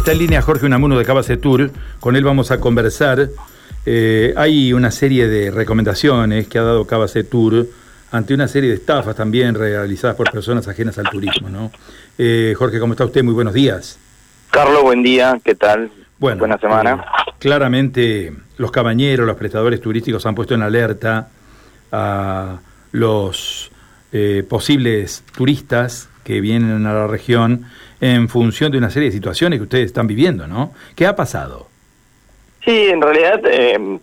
Está en línea Jorge Unamuno de Cabase Tour, con él vamos a conversar. Eh, hay una serie de recomendaciones que ha dado Cabase Tour ante una serie de estafas también realizadas por personas ajenas al turismo, ¿no? Eh, Jorge, ¿cómo está usted? Muy buenos días. Carlos, buen día, ¿qué tal? Bueno, Buena semana. eh, claramente los cabañeros, los prestadores turísticos han puesto en alerta a los eh, posibles turistas que vienen a la región en función de una serie de situaciones que ustedes están viviendo, ¿no? ¿Qué ha pasado? Sí, en realidad, eh,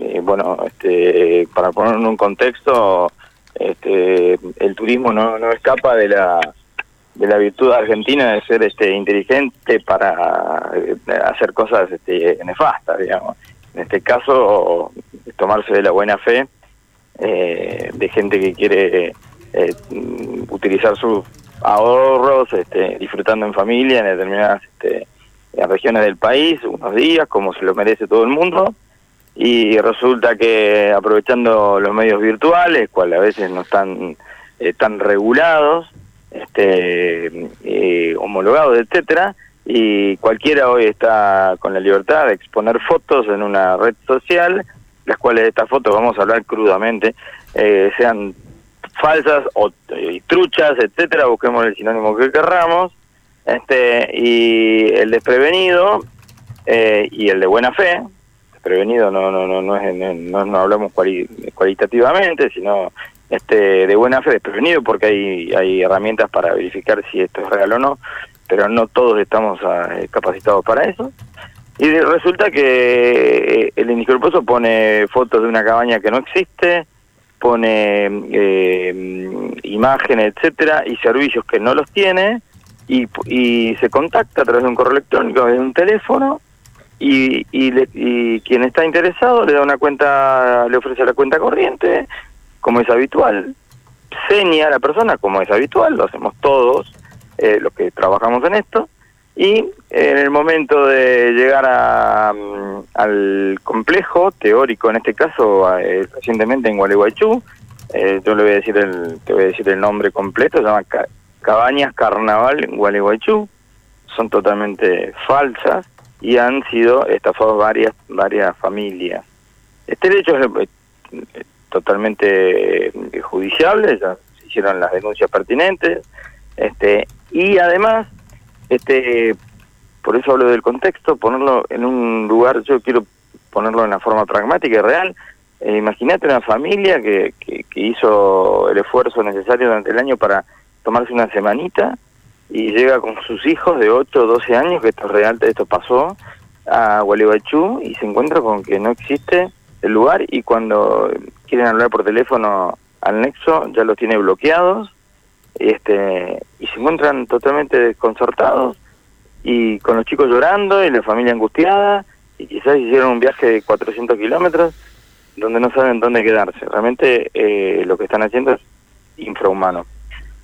eh, bueno, este, para ponerlo en un contexto, este, el turismo no, no escapa de la de la virtud argentina de ser este inteligente para eh, hacer cosas este, nefastas, digamos. En este caso, tomarse de la buena fe eh, de gente que quiere eh, utilizar sus ahorros, este, disfrutando en familia en determinadas este, regiones del país, unos días, como se lo merece todo el mundo, y resulta que aprovechando los medios virtuales, cuales a veces no están eh, tan regulados, este, eh, homologados, etcétera, y cualquiera hoy está con la libertad de exponer fotos en una red social, las cuales estas fotos, vamos a hablar crudamente, eh, sean falsas o eh, truchas, etcétera, busquemos el sinónimo que querramos, este y el desprevenido eh, y el de buena fe, desprevenido no no no no, es, no, no hablamos cuali- cualitativamente, sino este de buena fe desprevenido porque hay hay herramientas para verificar si esto es real o no, pero no todos estamos eh, capacitados para eso. Y resulta que eh, el inescrupuloso pone fotos de una cabaña que no existe, pone eh, imágenes, etcétera, y servicios que no los tiene, y, se contacta a través de un correo electrónico, de un teléfono, y, le- y quien está interesado le da una cuenta, le ofrece la cuenta corriente, como es habitual, seña a la persona como es habitual, lo hacemos todos eh, los que trabajamos en esto, y momento de llegar a, mm, al complejo teórico, en este caso eh, recientemente en Gualeguaychú, eh, yo le voy a decir el, te voy a decir el nombre completo, se llama Ca- Cabañas Carnaval en Gualeguaychú, son totalmente falsas y han sido estafados varias varias familias. Este hecho es eh, totalmente eh, judiciable, ya se hicieron las denuncias pertinentes, este y además este por eso hablo del contexto, ponerlo en un lugar, yo quiero ponerlo en una forma pragmática y real. Eh, Imagínate una familia que, que, que hizo el esfuerzo necesario durante el año para tomarse una semanita y llega con sus hijos de 8 o 12 años, que esto es real, esto pasó, a Gualeguaychú y se encuentra con que no existe el lugar y cuando quieren hablar por teléfono al nexo ya los tiene bloqueados este y se encuentran totalmente desconcertados y con los chicos llorando y la familia angustiada y quizás hicieron un viaje de 400 kilómetros donde no saben dónde quedarse. Realmente eh, lo que están haciendo es infrahumano.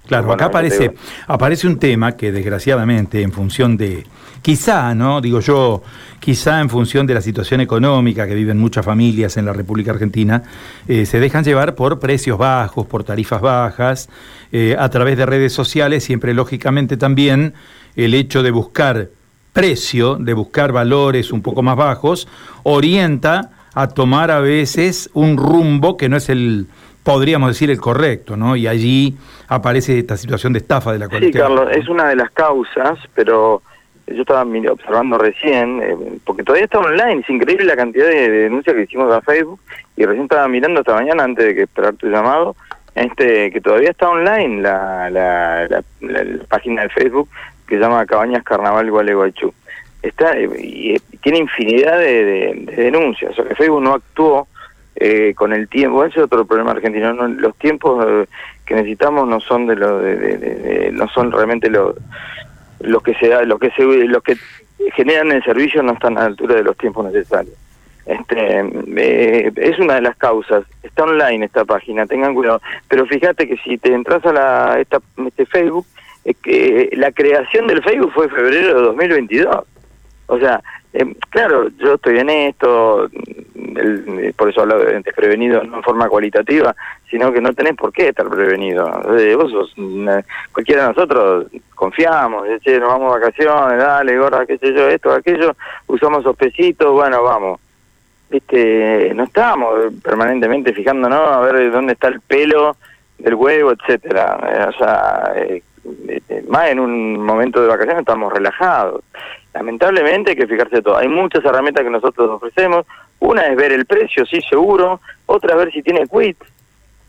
Claro, Bueno, acá aparece, aparece un tema que desgraciadamente en función de, quizá, ¿no? Digo yo, quizá en función de la situación económica que viven muchas familias en la República Argentina, eh, se dejan llevar por precios bajos, por tarifas bajas, eh, a través de redes sociales, siempre lógicamente también el hecho de buscar precio, de buscar valores un poco más bajos, orienta a tomar a veces un rumbo que no es el, podríamos decir, el correcto, ¿no? Y allí aparece esta situación de estafa de la cual Sí, Carlos, es una de las causas, pero yo estaba observando recién, eh, porque todavía está online, es increíble la cantidad de, de denuncias que hicimos a Facebook, y recién estaba mirando esta mañana antes de que esperar tu llamado, este que todavía está online la, la, la, la- la página de Facebook que se llama Cabañas Carnaval Gualeguaychú. Está, eh, y, eh, tiene infinidad de, de- de denuncias, o sea que Facebook no actuó eh, con el tiempo, ese es otro problema argentino, no, los tiempos eh, que necesitamos no son de lo de, no son realmente los los que se da, los que se los que generan el servicio no están a la altura de los tiempos necesarios. Este eh, es una de las causas. Está online esta página, tengan cuidado. Pero fíjate que si te entras a la esta, este Facebook, es que la creación del Facebook fue en febrero de 2022. O sea, Eh, claro, yo estoy en esto, por eso hablo de desprevenido no en forma cualitativa, sino que no tenés por qué estar prevenido. vos sos, cualquiera de nosotros confiamos, che, nos vamos de vacaciones, dale, gorra, qué sé yo, esto, aquello, usamos esos pesitos, bueno, vamos. Viste, no estamos permanentemente fijándonos a ver dónde está el pelo del huevo, etcétera. Eh, o sea, eh, eh, más en un momento de vacaciones estamos relajados. Lamentablemente hay que fijarse todo. Hay muchas herramientas que nosotros ofrecemos. Una es ver el precio, sí, seguro. Otra es ver si tiene quit,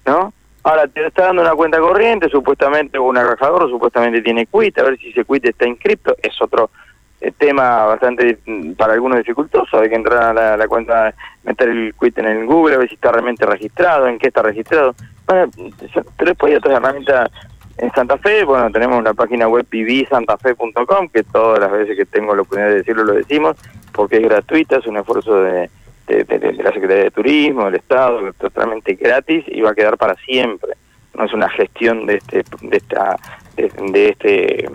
¿no? Ahora te está dando una cuenta corriente, supuestamente un arrajador, supuestamente tiene quit, a ver si ese quit está inscripto, es otro eh, tema bastante mm, para algunos dificultoso, hay que entrar a la, cuenta, meter el quit en el Google, a ver si está realmente registrado, en qué está registrado. Bueno, pero después hay otras herramientas en Santa Fe, bueno, tenemos una página web vivisantafe.com, que todas las veces que tengo la oportunidad de decirlo lo decimos, porque es gratuita, es un esfuerzo de, la Secretaría de Turismo, del Estado, totalmente gratis y va a quedar para siempre. No es una gestión de este de esta de, este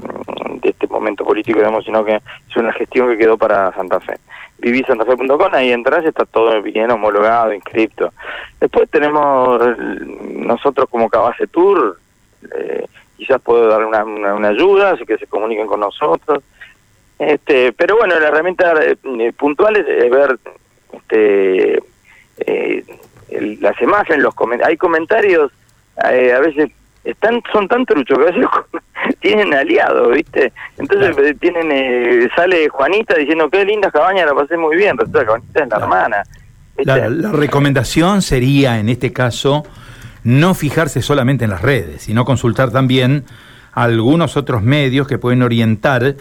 de este momento político, digamos, sino que es una gestión que quedó para Santa Fe. Vivisantafe.com, ahí entras, está todo bien homologado, inscripto. Después tenemos nosotros como Cabase Tour, eh, quizás puedo dar una, una, ayuda, así que se comuniquen con nosotros. Este, pero bueno, la herramienta eh, eh, puntual es, ver este, eh, las imágenes, los hay comentarios, a veces están son tan truchos que a veces tienen aliados, ¿viste? Entonces tienen sale Juanita diciendo qué linda cabaña, la pasé muy bien, resulta que Juanita es la hermana. la recomendación sería en este caso no fijarse solamente en las redes, sino consultar también algunos otros medios que pueden orientar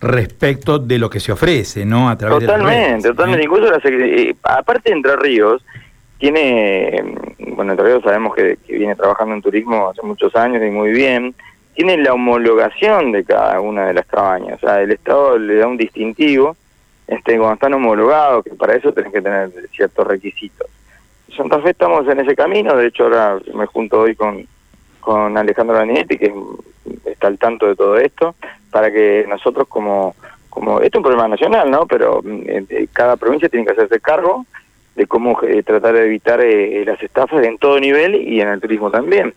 respecto de lo que se ofrece, ¿no? A través totalmente, de las redes, totalmente. Incluso eh, aparte de Entre Ríos, tiene, bueno, Entre Ríos sabemos que, viene trabajando en turismo hace muchos años y muy bien, tiene la homologación de cada una de las cabañas, o sea, el Estado le da un distintivo, este, cuando están homologados, que para eso tenés que tener ciertos requisitos. Santa Fe estamos en ese camino, de hecho ahora me junto hoy con, con Alejandro Daninetti, que está al tanto de todo esto, para que nosotros como, como esto es un problema nacional, ¿no? Pero eh, cada provincia tiene que hacerse cargo de cómo eh, tratar de evitar eh, las estafas en todo nivel y en el turismo también.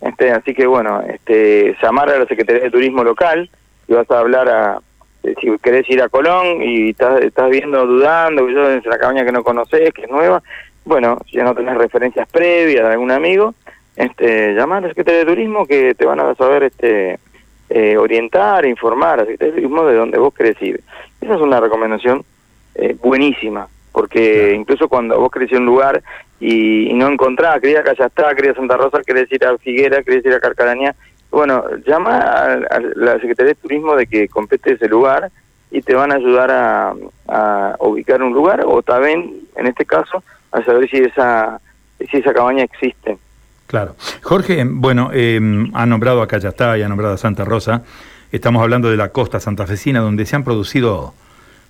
Este, así que bueno, este, llamar a la Secretaría de Turismo local y vas a hablar a, si querés ir a Colón y estás, estás viendo, dudando, que yo es la cabaña que no conoces, que es nueva, bueno, si no tenés referencias previas de algún amigo, este, llamar a la Secretaría de Turismo que te van a saber este, eh, orientar, informar a la Secretaría de Turismo de dónde vos querés ir. Esa es una recomendación eh, buenísima, porque incluso cuando vos querés ir a un lugar y, no encontrás, querías que allá está, querías Santa Rosa, querés ir a Figuera, querés ir a Carcaraña, bueno, llama a, la Secretaría de Turismo de que compete ese lugar y te van a ayudar a, a ubicar un lugar o también, en este caso, a saber si esa, si esa cabaña existe. Claro. Jorge, bueno, eh, ha nombrado a Cayastá y ha nombrado a Santa Rosa. Estamos hablando de la costa santafesina, donde se han producido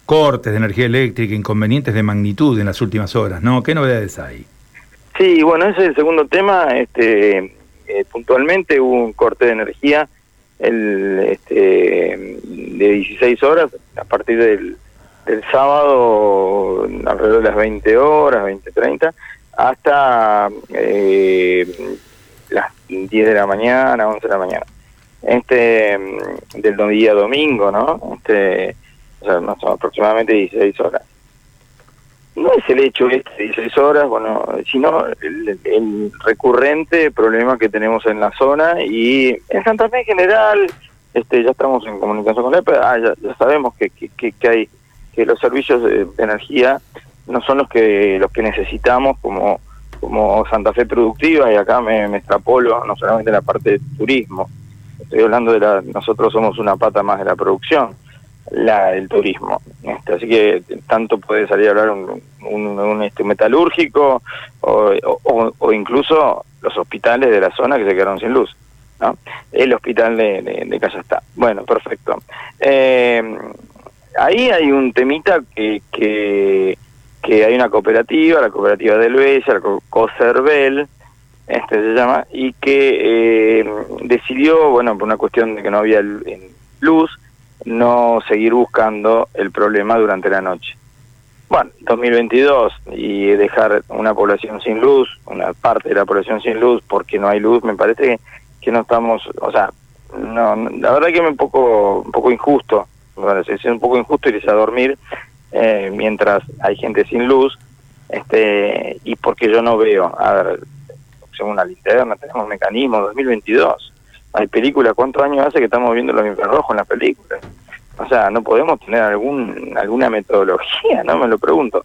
cortes de energía eléctrica, inconvenientes de magnitud en las últimas horas, ¿no? ¿Qué novedades hay? Sí, bueno, ese es el segundo tema. Este, eh, puntualmente hubo un corte de energía el, este, de 16 horas a partir del el sábado alrededor de las 20 horas, 20.30, hasta eh, las 10 de la mañana, 11 de la mañana. Este, del día domingo, ¿no? Este, o sea, no, son aproximadamente 16 horas. No es el hecho este 16 horas, bueno, sino el, recurrente problema que tenemos en la zona y en Santa Fe en general, este, ya estamos en comunicación con él, pero ah, ya, sabemos que, que, que hay que los servicios de, energía no son los que los que necesitamos como como Santa Fe productiva y acá me, extrapolo no solamente la parte de turismo estoy hablando de la nosotros somos una pata más de la producción la el turismo este, así que tanto puede salir a hablar un, un, este, metalúrgico o, o, incluso los hospitales de la zona que se quedaron sin luz ¿no? el hospital de, de, de está bueno perfecto eh, ahí hay un temita que, que, que hay una cooperativa, la cooperativa del Bella, la Cocervel, este se llama, y que eh, decidió, bueno, por una cuestión de que no había luz, no seguir buscando el problema durante la noche. Bueno, 2022 y dejar una población sin luz, una parte de la población sin luz porque no hay luz, me parece que, no estamos, o sea, no, la verdad que es un poco, un poco injusto, parece, es un poco injusto irse a dormir eh, mientras hay gente sin luz, este y porque yo no veo, a ver, según la linterna tenemos mecanismos, 2022, hay películas, ¿cuántos años hace que estamos viendo los infrarrojos en las películas? O sea, no podemos tener algún alguna metodología, ¿no? Me lo pregunto.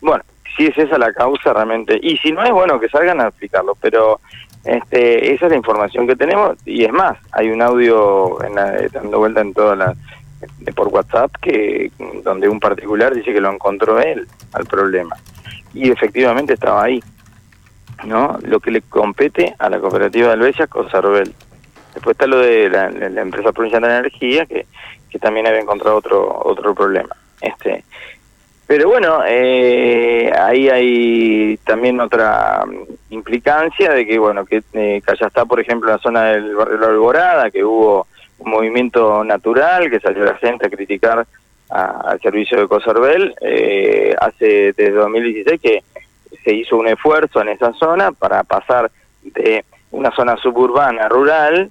Bueno, si es esa la causa realmente, y si no es bueno que salgan a explicarlo, pero este, esa es la información que tenemos y es más, hay un audio en dando vuelta en toda la por WhatsApp que donde un particular dice que lo encontró él al problema y efectivamente estaba ahí, ¿no? Lo que le compete a la cooperativa de Albesia, Cosarbel. Después está lo de la, empresa provincial de energía que que también había encontrado otro otro problema. Este, pero bueno, eh, ahí hay también otra implicancia de que, bueno, que eh, está por ejemplo, la zona del barrio La Alborada, que hubo movimiento natural, que salió la gente a criticar al servicio de Cosorbel, eh, hace desde 2016 que se hizo un esfuerzo en esa zona para pasar de una zona suburbana rural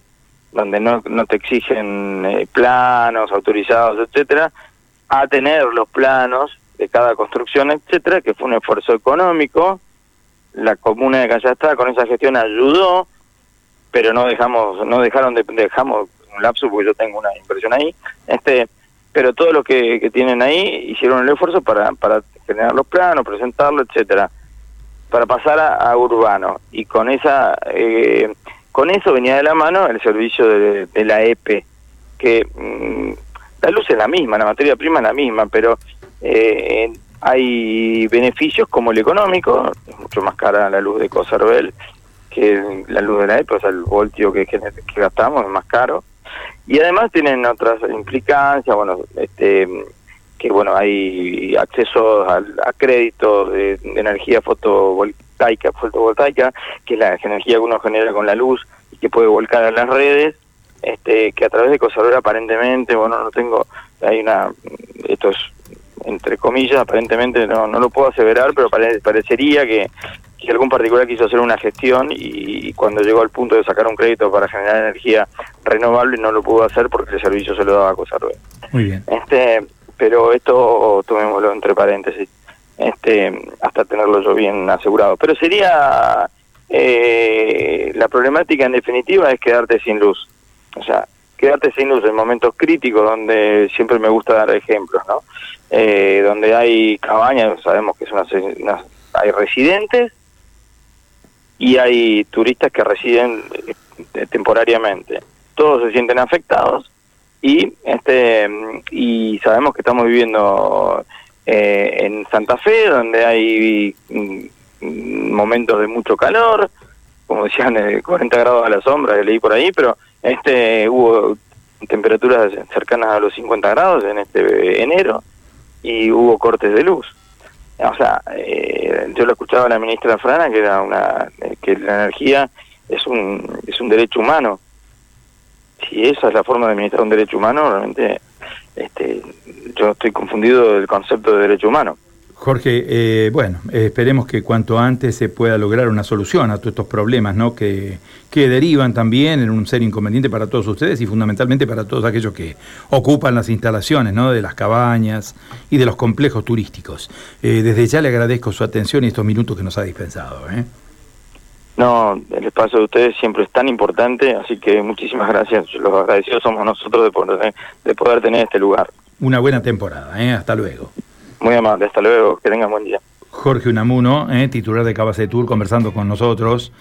donde no, no te exigen eh, planos autorizados, etcétera, a tener los planos de cada construcción, etcétera, que fue un esfuerzo económico. La comuna de Callastrá con esa gestión ayudó, pero no dejamos, no dejaron de, dejamos un lapso porque yo tengo una impresión ahí, este, pero todos los que, tienen ahí hicieron el esfuerzo para, para generar los planos, presentarlo, etcétera, para pasar a, urbano y con esa eh, con eso venía de la mano el servicio de, la EPE, que mm, la luz es la misma, la materia prima es la misma, pero eh, hay beneficios como el económico, es mucho más cara la luz de Coservel que la luz de la EPE, o sea, el voltio que, que, gastamos es más caro. Y además tienen otras implicancias, bueno, este que bueno, hay acceso a, a créditos de, de energía fotovoltaica fotovoltaica, que es la energía que uno genera con la luz y que puede volcar a las redes, este, que a través de Cosadora aparentemente, bueno, no tengo, hay una, esto es entre comillas, aparentemente no, no lo puedo aseverar, pero parecería que, que, algún particular quiso hacer una gestión y, cuando llegó al punto de sacar un crédito para generar energía renovable no lo pudo hacer porque el servicio se lo daba a Cosadora. Muy bien. Este, pero esto tomémoslo entre paréntesis este, hasta tenerlo yo bien asegurado. Pero sería, eh, la problemática en definitiva es quedarte sin luz. O sea, quedarte sin luz en momentos críticos donde siempre me gusta dar ejemplos, ¿no? Eh, donde hay cabañas, sabemos que es una, hay residentes y hay turistas que residen eh, temporariamente. Todos se sienten afectados y este y sabemos que estamos viviendo eh, en Santa Fe, donde hay mm, momentos de mucho calor, como decían, 40 grados a la sombra, que leí por ahí, pero este hubo temperaturas cercanas a los 50 grados en este enero y hubo cortes de luz. O sea, eh, yo lo escuchaba a la ministra Frana que era una que la energía es un es un derecho humano. Si esa es la forma de administrar un derecho humano, realmente este, yo estoy confundido del concepto de derecho humano. Jorge, eh, bueno, esperemos que cuanto antes se pueda lograr una solución a todos estos problemas, ¿no? Que, que derivan también en un ser inconveniente para todos ustedes y fundamentalmente para todos aquellos que ocupan las instalaciones, ¿no? De las cabañas y de los complejos turísticos. Eh, desde ya le agradezco su atención y estos minutos que nos ha dispensado. ¿eh? No, el espacio de ustedes siempre es tan importante, así que muchísimas gracias. Los agradecidos somos nosotros de poder, de poder tener este lugar. Una buena temporada, ¿eh? hasta luego. Muy amable, hasta luego, que tengan buen día. Jorge Unamuno, ¿eh? titular de Tour, conversando con nosotros.